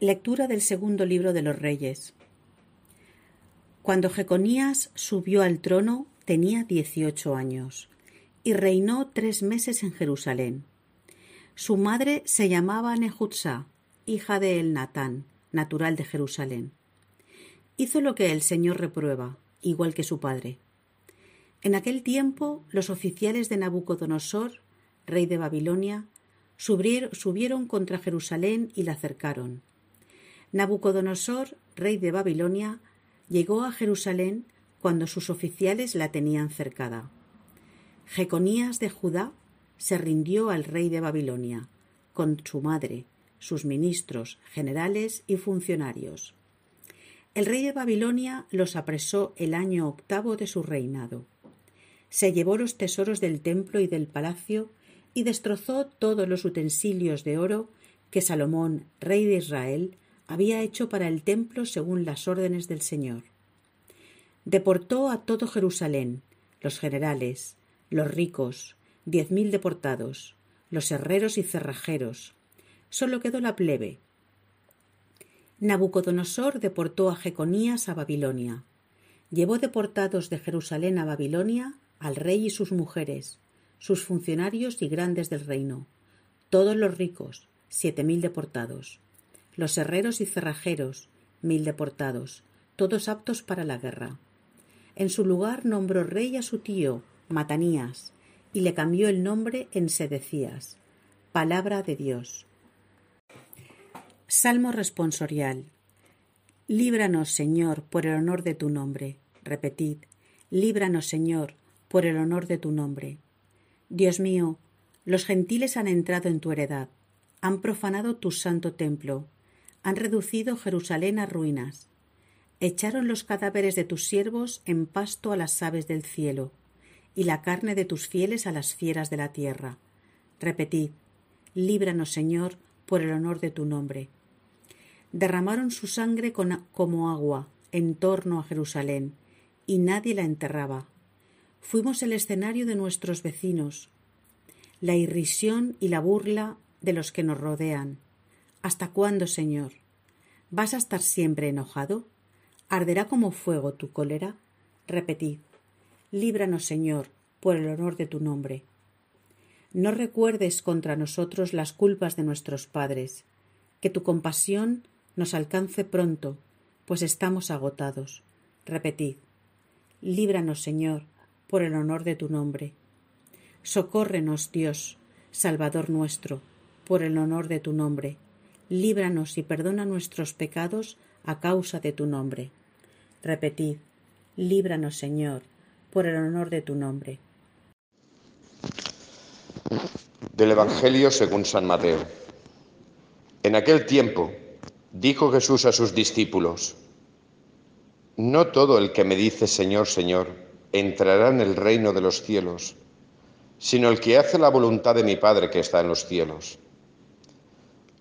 Lectura del segundo libro de los Reyes. Cuando Jeconías subió al trono tenía dieciocho años y reinó tres meses en Jerusalén. Su madre se llamaba Nehutzá, hija de Elnatán, natural de Jerusalén. Hizo lo que el Señor reprueba, igual que su padre. En aquel tiempo los oficiales de Nabucodonosor, rey de Babilonia, subieron contra Jerusalén y la cercaron Nabucodonosor, rey de Babilonia, llegó a Jerusalén cuando sus oficiales la tenían cercada. Jeconías de Judá se rindió al rey de Babilonia, con su madre, sus ministros, generales y funcionarios. El rey de Babilonia los apresó el año octavo de su reinado. Se llevó los tesoros del templo y del palacio y destrozó todos los utensilios de oro que Salomón, rey de Israel, había hecho para el templo según las órdenes del Señor. Deportó a todo Jerusalén, los generales, los ricos, diez mil deportados, los herreros y cerrajeros. Solo quedó la plebe. Nabucodonosor deportó a Jeconías a Babilonia. Llevó deportados de Jerusalén a Babilonia al rey y sus mujeres, sus funcionarios y grandes del reino, todos los ricos, siete mil deportados los herreros y cerrajeros, mil deportados, todos aptos para la guerra. En su lugar nombró rey a su tío, Matanías, y le cambió el nombre en Sedecías. Palabra de Dios. Salmo responsorial. Líbranos, Señor, por el honor de tu nombre. Repetid, líbranos, Señor, por el honor de tu nombre. Dios mío, los gentiles han entrado en tu heredad, han profanado tu santo templo, han reducido Jerusalén a ruinas. Echaron los cadáveres de tus siervos en pasto a las aves del cielo, y la carne de tus fieles a las fieras de la tierra. Repetid, líbranos, Señor, por el honor de tu nombre. Derramaron su sangre como agua en torno a Jerusalén, y nadie la enterraba. Fuimos el escenario de nuestros vecinos, la irrisión y la burla de los que nos rodean. ¿Hasta cuándo, Señor? ¿Vas a estar siempre enojado? ¿Arderá como fuego tu cólera? Repetid, líbranos, Señor, por el honor de tu nombre. No recuerdes contra nosotros las culpas de nuestros padres, que tu compasión nos alcance pronto, pues estamos agotados. Repetid, líbranos, Señor, por el honor de tu nombre. Socórrenos, Dios, Salvador nuestro, por el honor de tu nombre líbranos y perdona nuestros pecados a causa de tu nombre. Repetid, líbranos, Señor, por el honor de tu nombre. Del Evangelio según San Mateo. En aquel tiempo dijo Jesús a sus discípulos, No todo el que me dice Señor, Señor, entrará en el reino de los cielos, sino el que hace la voluntad de mi Padre que está en los cielos.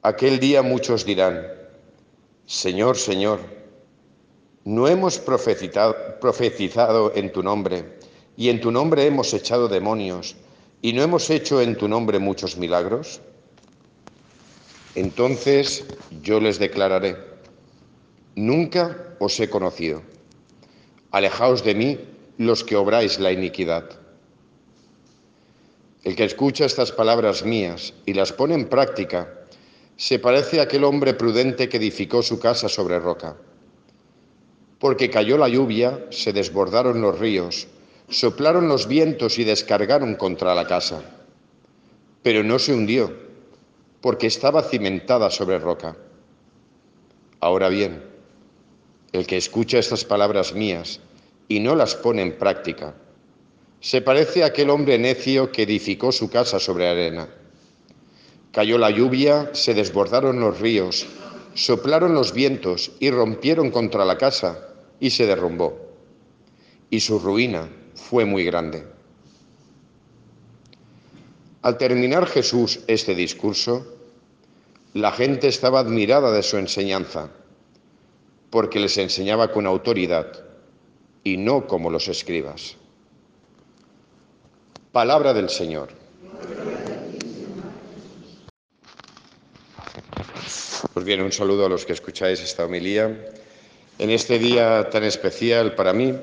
Aquel día muchos dirán, Señor, Señor, ¿no hemos profetizado en tu nombre y en tu nombre hemos echado demonios y no hemos hecho en tu nombre muchos milagros? Entonces yo les declararé, nunca os he conocido. Alejaos de mí los que obráis la iniquidad. El que escucha estas palabras mías y las pone en práctica, se parece a aquel hombre prudente que edificó su casa sobre roca. Porque cayó la lluvia, se desbordaron los ríos, soplaron los vientos y descargaron contra la casa. Pero no se hundió, porque estaba cimentada sobre roca. Ahora bien, el que escucha estas palabras mías y no las pone en práctica, se parece a aquel hombre necio que edificó su casa sobre arena Cayó la lluvia, se desbordaron los ríos, soplaron los vientos y rompieron contra la casa y se derrumbó. Y su ruina fue muy grande. Al terminar Jesús este discurso, la gente estaba admirada de su enseñanza, porque les enseñaba con autoridad y no como los escribas. Palabra del Señor. Pues bien, un saludo a los que escucháis esta homilía. En este día tan especial para mí,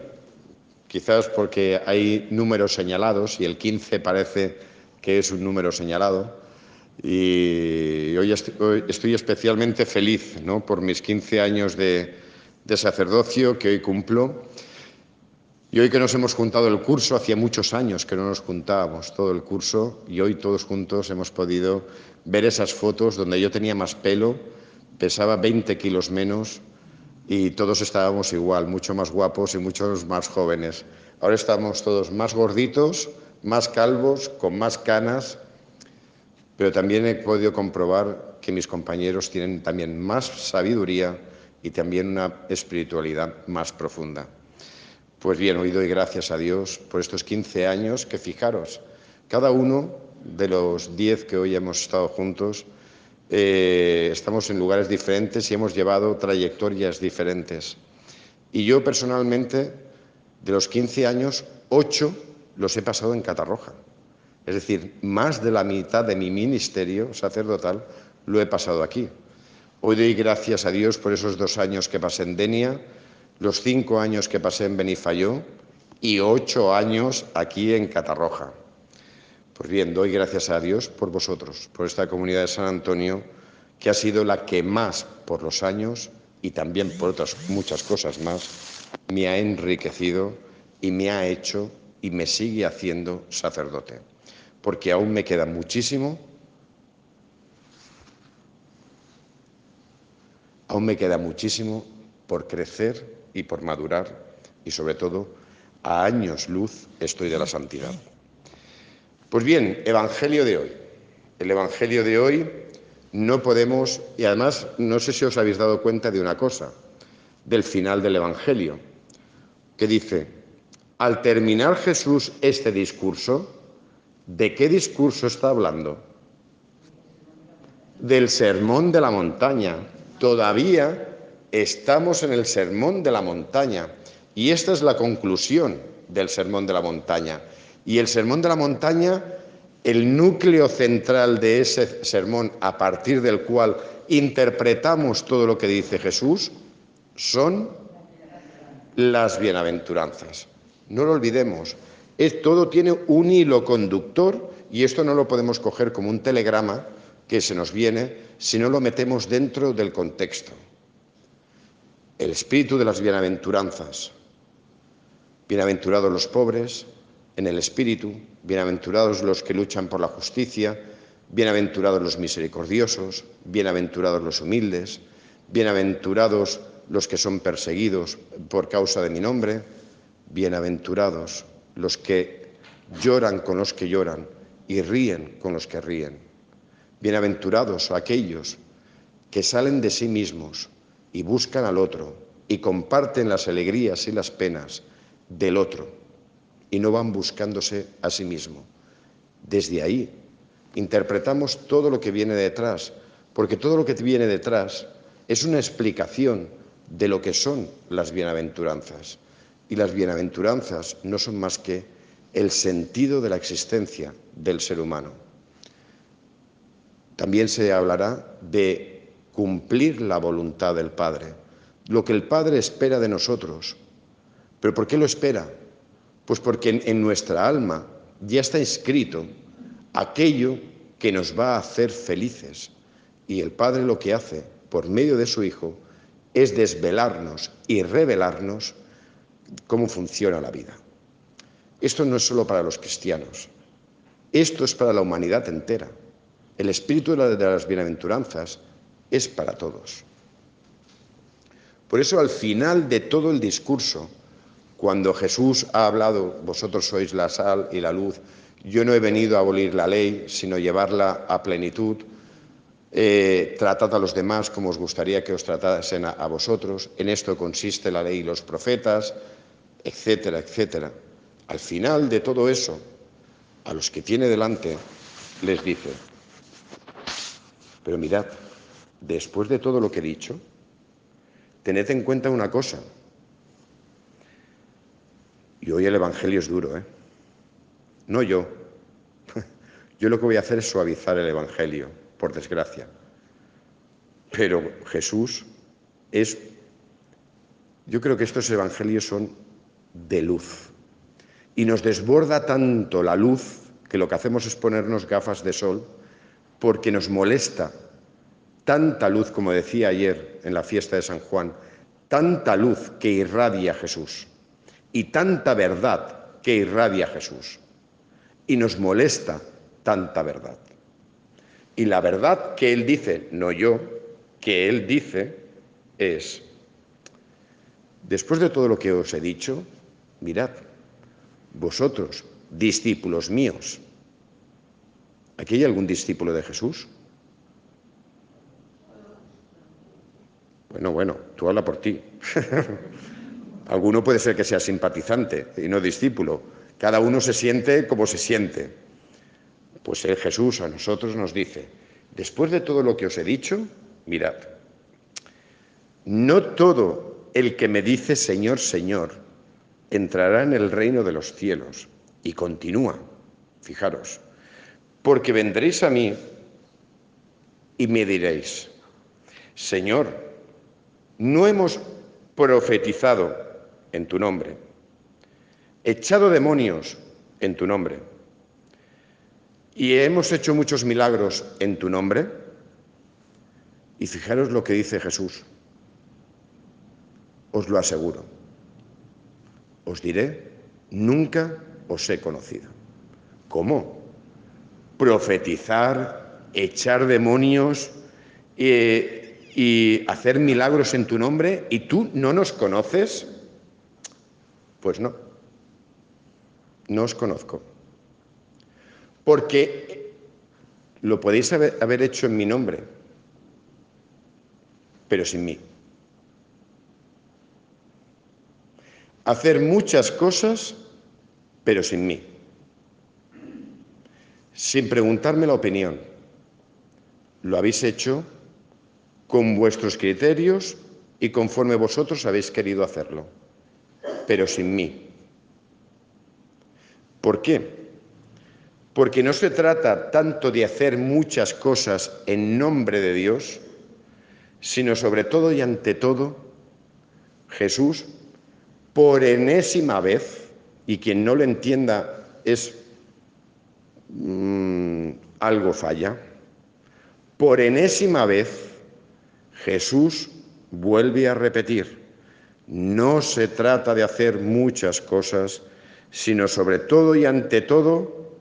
quizás porque hay números señalados y el 15 parece que es un número señalado, y hoy estoy especialmente feliz ¿no? por mis 15 años de, de sacerdocio que hoy cumplo. Y hoy que nos hemos juntado el curso, hacía muchos años que no nos juntábamos todo el curso y hoy todos juntos hemos podido ver esas fotos donde yo tenía más pelo, pesaba 20 kilos menos y todos estábamos igual, mucho más guapos y muchos más jóvenes. Ahora estamos todos más gorditos, más calvos, con más canas, pero también he podido comprobar que mis compañeros tienen también más sabiduría y también una espiritualidad más profunda. Pues bien, hoy doy gracias a Dios por estos 15 años que fijaros, cada uno de los 10 que hoy hemos estado juntos, eh, estamos en lugares diferentes y hemos llevado trayectorias diferentes. Y yo personalmente, de los 15 años, 8 los he pasado en Catarroja. Es decir, más de la mitad de mi ministerio sacerdotal lo he pasado aquí. Hoy doy gracias a Dios por esos dos años que pasé en Denia, los cinco años que pasé en Benifayó y ocho años aquí en Catarroja. Pues bien, doy gracias a Dios por vosotros, por esta comunidad de San Antonio, que ha sido la que más por los años y también por otras muchas cosas más me ha enriquecido y me ha hecho y me sigue haciendo sacerdote porque aún me queda muchísimo, aún me queda muchísimo por crecer y por madurar y sobre todo a años luz estoy de la santidad. Pues bien, Evangelio de hoy. El Evangelio de hoy no podemos, y además no sé si os habéis dado cuenta de una cosa, del final del Evangelio, que dice, al terminar Jesús este discurso, ¿De qué discurso está hablando? Del sermón de la montaña. Todavía estamos en el sermón de la montaña. Y esta es la conclusión del sermón de la montaña. Y el sermón de la montaña, el núcleo central de ese sermón a partir del cual interpretamos todo lo que dice Jesús, son las bienaventuranzas. No lo olvidemos todo tiene un hilo conductor y esto no lo podemos coger como un telegrama que se nos viene si no lo metemos dentro del contexto. El espíritu de las bienaventuranzas. Bienaventurados los pobres en el espíritu, bienaventurados los que luchan por la justicia, bienaventurados los misericordiosos, bienaventurados los humildes, bienaventurados los que son perseguidos por causa de mi nombre, bienaventurados los que lloran con los que lloran y ríen con los que ríen. Bienaventurados aquellos que salen de sí mismos y buscan al otro y comparten las alegrías y las penas del otro y no van buscándose a sí mismo. Desde ahí interpretamos todo lo que viene detrás, porque todo lo que viene detrás es una explicación de lo que son las bienaventuranzas. Y las bienaventuranzas no son más que el sentido de la existencia del ser humano. También se hablará de cumplir la voluntad del Padre, lo que el Padre espera de nosotros. ¿Pero por qué lo espera? Pues porque en, nuestra alma ya está escrito aquello que nos va a hacer felices. Y el Padre lo que hace por medio de su Hijo es desvelarnos y revelarnos cómo funciona la vida. Esto no es solo para los cristianos, esto es para la humanidad entera. El espíritu de las bienaventuranzas es para todos. Por eso al final de todo el discurso, cuando Jesús ha hablado, vosotros sois la sal y la luz, yo no he venido a abolir la ley, sino llevarla a plenitud, eh, tratad a los demás como os gustaría que os tratasen a vosotros, en esto consiste la ley y los profetas, etcétera, etcétera. Al final de todo eso, a los que tiene delante, les dice, pero mirad, después de todo lo que he dicho, tened en cuenta una cosa. Y hoy el Evangelio es duro, ¿eh? No yo. Yo lo que voy a hacer es suavizar el Evangelio, por desgracia. Pero Jesús es, yo creo que estos evangelios son de luz. Y nos desborda tanto la luz que lo que hacemos es ponernos gafas de sol porque nos molesta tanta luz, como decía ayer en la fiesta de San Juan, tanta luz que irradia Jesús y tanta verdad que irradia Jesús. Y nos molesta tanta verdad. Y la verdad que Él dice, no yo, que Él dice es, después de todo lo que os he dicho, mirad, vosotros, discípulos míos, ¿aquí hay algún discípulo de Jesús? Bueno, bueno, tú habla por ti. Alguno puede ser que sea simpatizante y no discípulo. Cada uno se siente como se siente. Pues el Jesús a nosotros nos dice, después de todo lo que os he dicho, mirad, no todo el que me dice Señor, Señor, entrará en el reino de los cielos. Y continúa, fijaros, porque vendréis a mí y me diréis, Señor, no hemos profetizado en tu nombre, echado demonios en tu nombre, y hemos hecho muchos milagros en tu nombre. Y fijaros lo que dice Jesús, os lo aseguro, os diré, nunca os he conocido. ¿Cómo? Profetizar, echar demonios eh, y hacer milagros en tu nombre y tú no nos conoces. Pues no, no os conozco. Porque lo podéis haber, hecho en mi nombre, pero sin mí. hacer muchas cosas, pero sin mí, sin preguntarme la opinión. Lo habéis hecho con vuestros criterios y conforme vosotros habéis querido hacerlo, pero sin mí. ¿Por qué? Porque no se trata tanto de hacer muchas cosas en nombre de Dios, sino sobre todo y ante todo, Jesús por enésima vez, y quien no lo entienda es mm, algo falla, por enésima vez Jesús vuelve a repetir, no se trata de hacer muchas cosas, sino sobre todo y ante todo,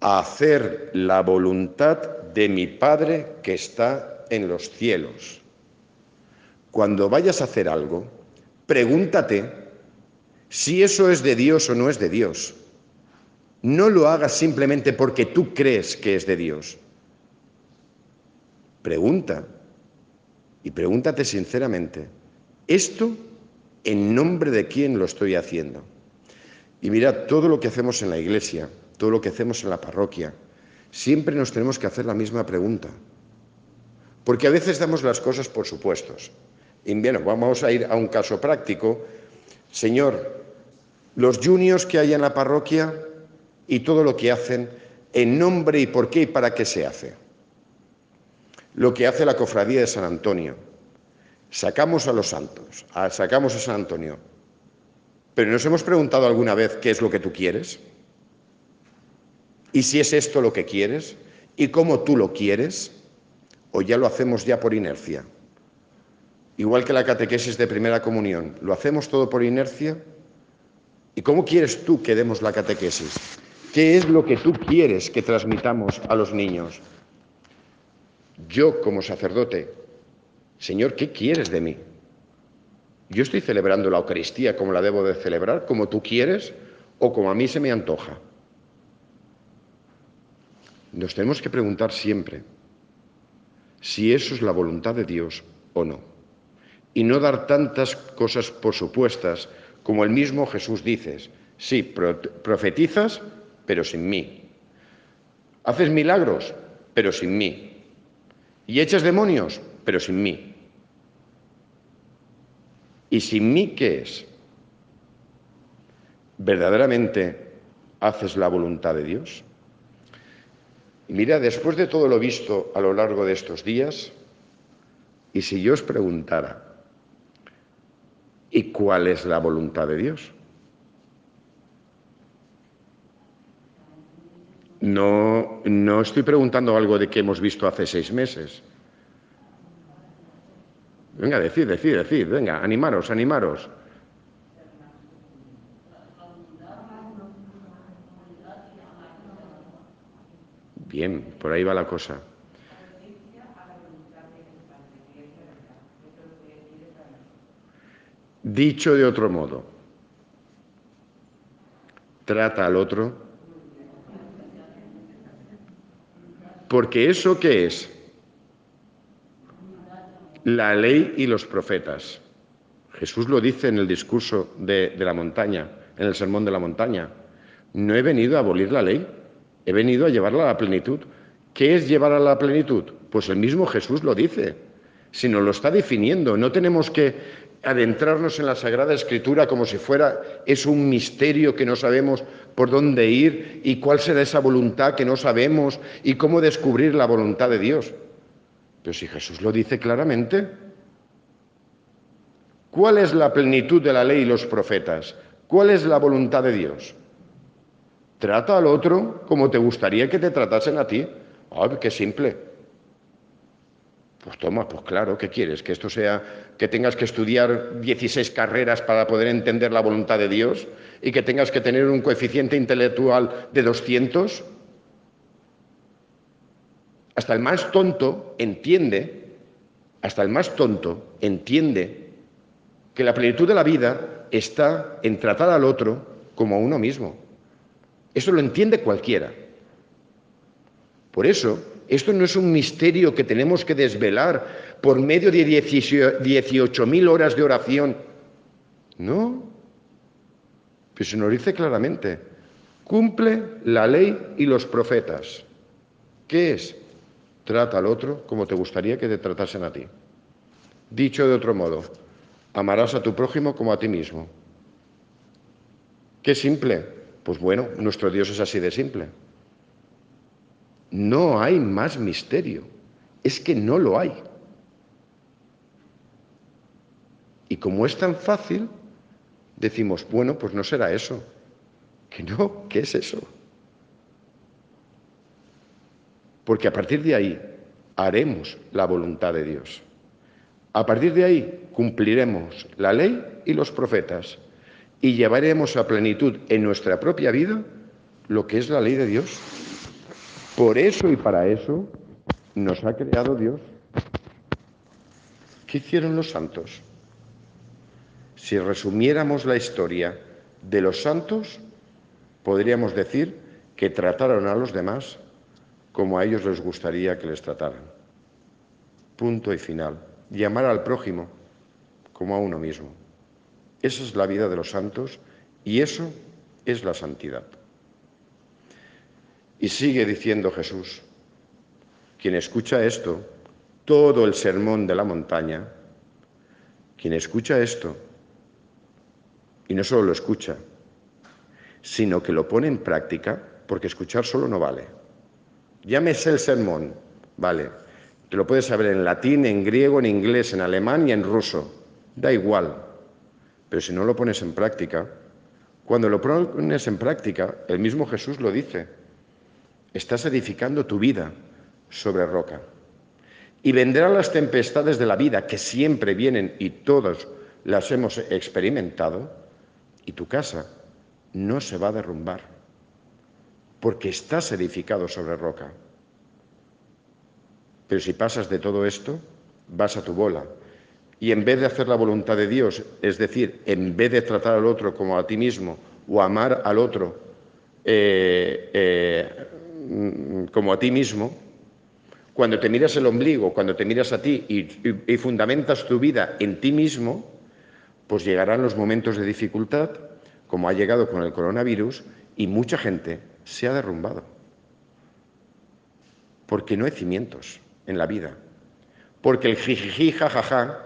hacer la voluntad de mi Padre que está en los cielos. Cuando vayas a hacer algo, Pregúntate si eso es de Dios o no es de Dios. No lo hagas simplemente porque tú crees que es de Dios. Pregunta y pregúntate sinceramente, ¿esto en nombre de quién lo estoy haciendo? Y mira, todo lo que hacemos en la iglesia, todo lo que hacemos en la parroquia, siempre nos tenemos que hacer la misma pregunta. Porque a veces damos las cosas por supuestos. Y bien, vamos a ir a un caso práctico. Señor, los juniors que hay en la parroquia y todo lo que hacen, en nombre y por qué y para qué se hace. Lo que hace la cofradía de San Antonio. Sacamos a los santos, sacamos a San Antonio. Pero nos hemos preguntado alguna vez qué es lo que tú quieres. ¿Y si es esto lo que quieres? ¿Y cómo tú lo quieres? ¿O ya lo hacemos ya por inercia? igual que la catequesis de primera comunión. ¿Lo hacemos todo por inercia? ¿Y cómo quieres tú que demos la catequesis? ¿Qué es lo que tú quieres que transmitamos a los niños? Yo como sacerdote, Señor, ¿qué quieres de mí? ¿Yo estoy celebrando la Eucaristía como la debo de celebrar, como tú quieres o como a mí se me antoja? Nos tenemos que preguntar siempre si eso es la voluntad de Dios o no y no dar tantas cosas por supuestas como el mismo Jesús dice. Sí, profetizas, pero sin mí. Haces milagros, pero sin mí. Y echas demonios, pero sin mí. ¿Y sin mí qué es? ¿Verdaderamente haces la voluntad de Dios? Y mira, después de todo lo visto a lo largo de estos días, Y si yo os preguntara, ¿y cuál es la voluntad de Dios? No, no estoy preguntando algo de que hemos visto hace seis meses. Venga, decid, decid, decid, venga, animaros, animaros. Bien, por ahí va la cosa. Dicho de otro modo, trata al otro, porque eso qué es? La ley y los profetas. Jesús lo dice en el discurso de, la montaña, en el sermón de la montaña. No he venido a abolir la ley, he venido a llevarla a la plenitud. ¿Qué es llevar a la plenitud? Pues el mismo Jesús lo dice, si nos lo está definiendo. No tenemos que adentrarnos en la Sagrada Escritura como si fuera es un misterio que no sabemos por dónde ir y cuál será esa voluntad que no sabemos y cómo descubrir la voluntad de Dios. Pero si Jesús lo dice claramente, ¿cuál es la plenitud de la ley y los profetas? ¿Cuál es la voluntad de Dios? Trata al otro como te gustaría que te tratasen a ti. ¡Ay, qué simple! Pues toma, pues claro, ¿qué quieres? ¿Que esto sea, que tengas que estudiar 16 carreras para poder entender la voluntad de Dios y que tengas que tener un coeficiente intelectual de 200? Hasta el más tonto entiende, hasta el más tonto entiende que la plenitud de la vida está en tratar al otro como a uno mismo. Eso lo entiende cualquiera. Por eso, esto no es un misterio que tenemos que desvelar por medio de 18.000 horas de oración. No. Pero se nos dice claramente, cumple la ley y los profetas. ¿Qué es? Trata al otro como te gustaría que te tratasen a ti. Dicho de otro modo, amarás a tu prójimo como a ti mismo. Qué simple. Pues bueno, nuestro Dios es así de simple. No hay más misterio. Es que no lo hay. Y como es tan fácil, decimos, bueno, pues no será eso. Que no, ¿qué es eso? Porque a partir de ahí haremos la voluntad de Dios. A partir de ahí cumpliremos la ley y los profetas y llevaremos a plenitud en nuestra propia vida lo que es la ley de Dios. Por eso y para eso nos ha creado Dios. ¿Qué hicieron los santos? Si resumiéramos la historia de los santos, podríamos decir que trataron a los demás como a ellos les gustaría que les trataran. Punto y final. Y amar al prójimo como a uno mismo. Esa es la vida de los santos y eso es la santidad. Y sigue diciendo Jesús, quien escucha esto, todo el sermón de la montaña, quien escucha esto, y no solo lo escucha, sino que lo pone en práctica, porque escuchar solo no vale. Llámese el sermón, vale, te lo puedes saber en latín, en griego, en inglés, en alemán y en ruso, da igual, pero si no lo pones en práctica, cuando lo pones en práctica, el mismo Jesús lo dice, Estás edificando tu vida sobre roca. Y vendrán las tempestades de la vida que siempre vienen y todos las hemos experimentado y tu casa no se va a derrumbar porque estás edificado sobre roca. Pero si pasas de todo esto, vas a tu bola. Y en vez de hacer la voluntad de Dios, es decir, en vez de tratar al otro como a ti mismo o amar al otro eh, eh, como a ti mismo, cuando te miras el ombligo, cuando te miras a ti y, fundamentas tu vida en ti mismo, pues llegarán los momentos de dificultad, como ha llegado con el coronavirus, y mucha gente se ha derrumbado. Porque no hay cimientos en la vida. Porque el jijiji, jajaja,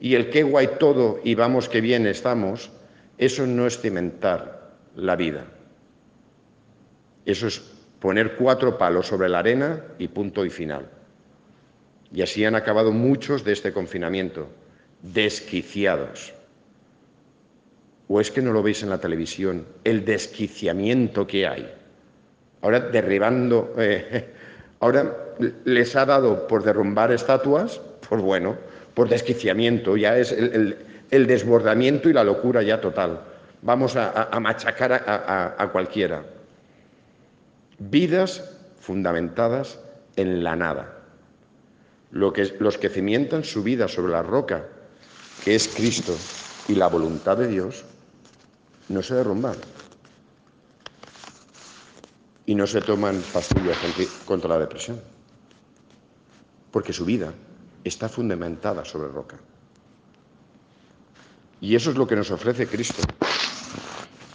y el qué guay todo y vamos que bien estamos, eso no es cimentar la vida. Eso es poner cuatro palos sobre la arena y punto y final. Y así han acabado muchos de este confinamiento, desquiciados. ¿O es que no lo veis en la televisión? El desquiciamiento que hay. Ahora derribando, eh, ahora les ha dado por derrumbar estatuas, pues bueno, por desquiciamiento, ya es el, desbordamiento y la locura ya total. Vamos a, machacar a cualquiera. Vidas fundamentadas en la nada. Lo que, los que cimientan su vida sobre la roca, que es Cristo y la voluntad de Dios, no se derrumban. Y no se toman pastillas contra la depresión. Porque su vida está fundamentada sobre roca. Y eso es lo que nos ofrece Cristo.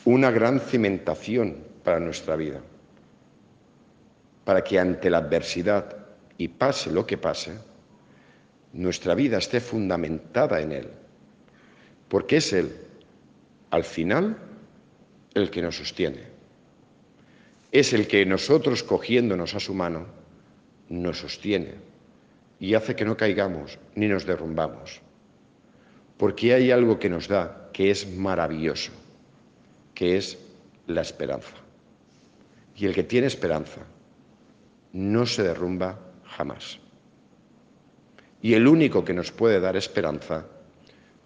Una gran cimentación para nuestra vida para que ante la adversidad y pase lo que pase, nuestra vida esté fundamentada en Él, porque es Él, al final, el que nos sostiene. Es el que nosotros, cogiéndonos a su mano, nos sostiene y hace que no caigamos ni nos derrumbamos. Porque hay algo que nos da que es maravilloso, que es la esperanza. Y el que tiene esperanza no se derrumba jamás. Y el único que nos puede dar esperanza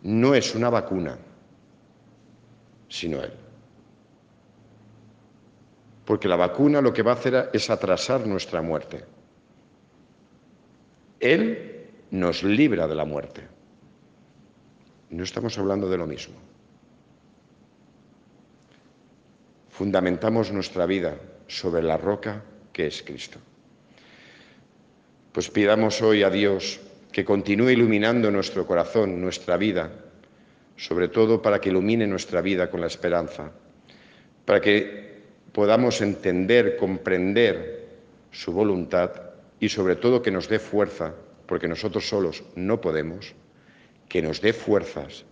no es una vacuna, sino Él. Porque la vacuna lo que va a hacer es atrasar nuestra muerte. Él nos libra de la muerte. No estamos hablando de lo mismo. Fundamentamos nuestra vida sobre la roca que es Cristo. Pues pidamos hoy a Dios que continúe iluminando nuestro corazón, nuestra vida, sobre todo para que ilumine nuestra vida con la esperanza, para que podamos entender, comprender su voluntad y sobre todo que nos dé fuerza, porque nosotros solos no podemos, que nos dé fuerzas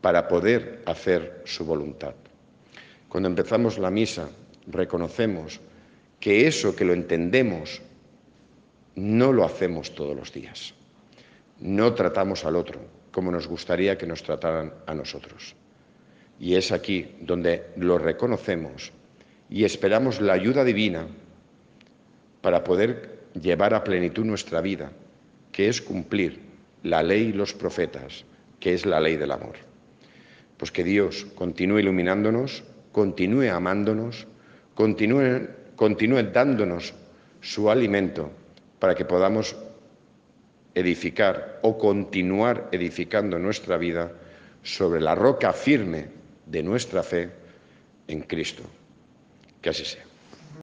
para poder hacer su voluntad. Cuando empezamos la misa, reconocemos que eso que lo entendemos no lo hacemos todos los días. No tratamos al otro como nos gustaría que nos trataran a nosotros. Y es aquí donde lo reconocemos y esperamos la ayuda divina para poder llevar a plenitud nuestra vida, que es cumplir la ley y los profetas, que es la ley del amor. Pues que Dios continúe iluminándonos, continúe amándonos, continúe, continúe dándonos su alimento para que podamos edificar o continuar edificando nuestra vida sobre la roca firme de nuestra fe en Cristo. Que así sea.